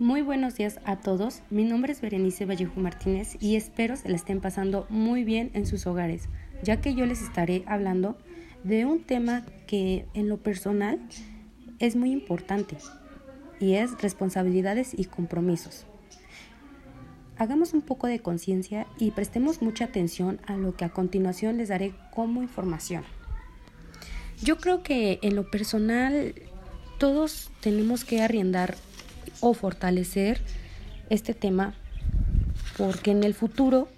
Muy buenos días a todos. Mi nombre es Berenice Vallejo Martínez y espero se la estén pasando muy bien en sus hogares, ya que yo les estaré hablando de un tema que en lo personal es muy importante y es responsabilidades y compromisos. Hagamos un poco de conciencia y prestemos mucha atención a lo que a continuación les daré como información. Yo creo que en lo personal todos tenemos que arriendar o fortalecer este tema porque en el futuro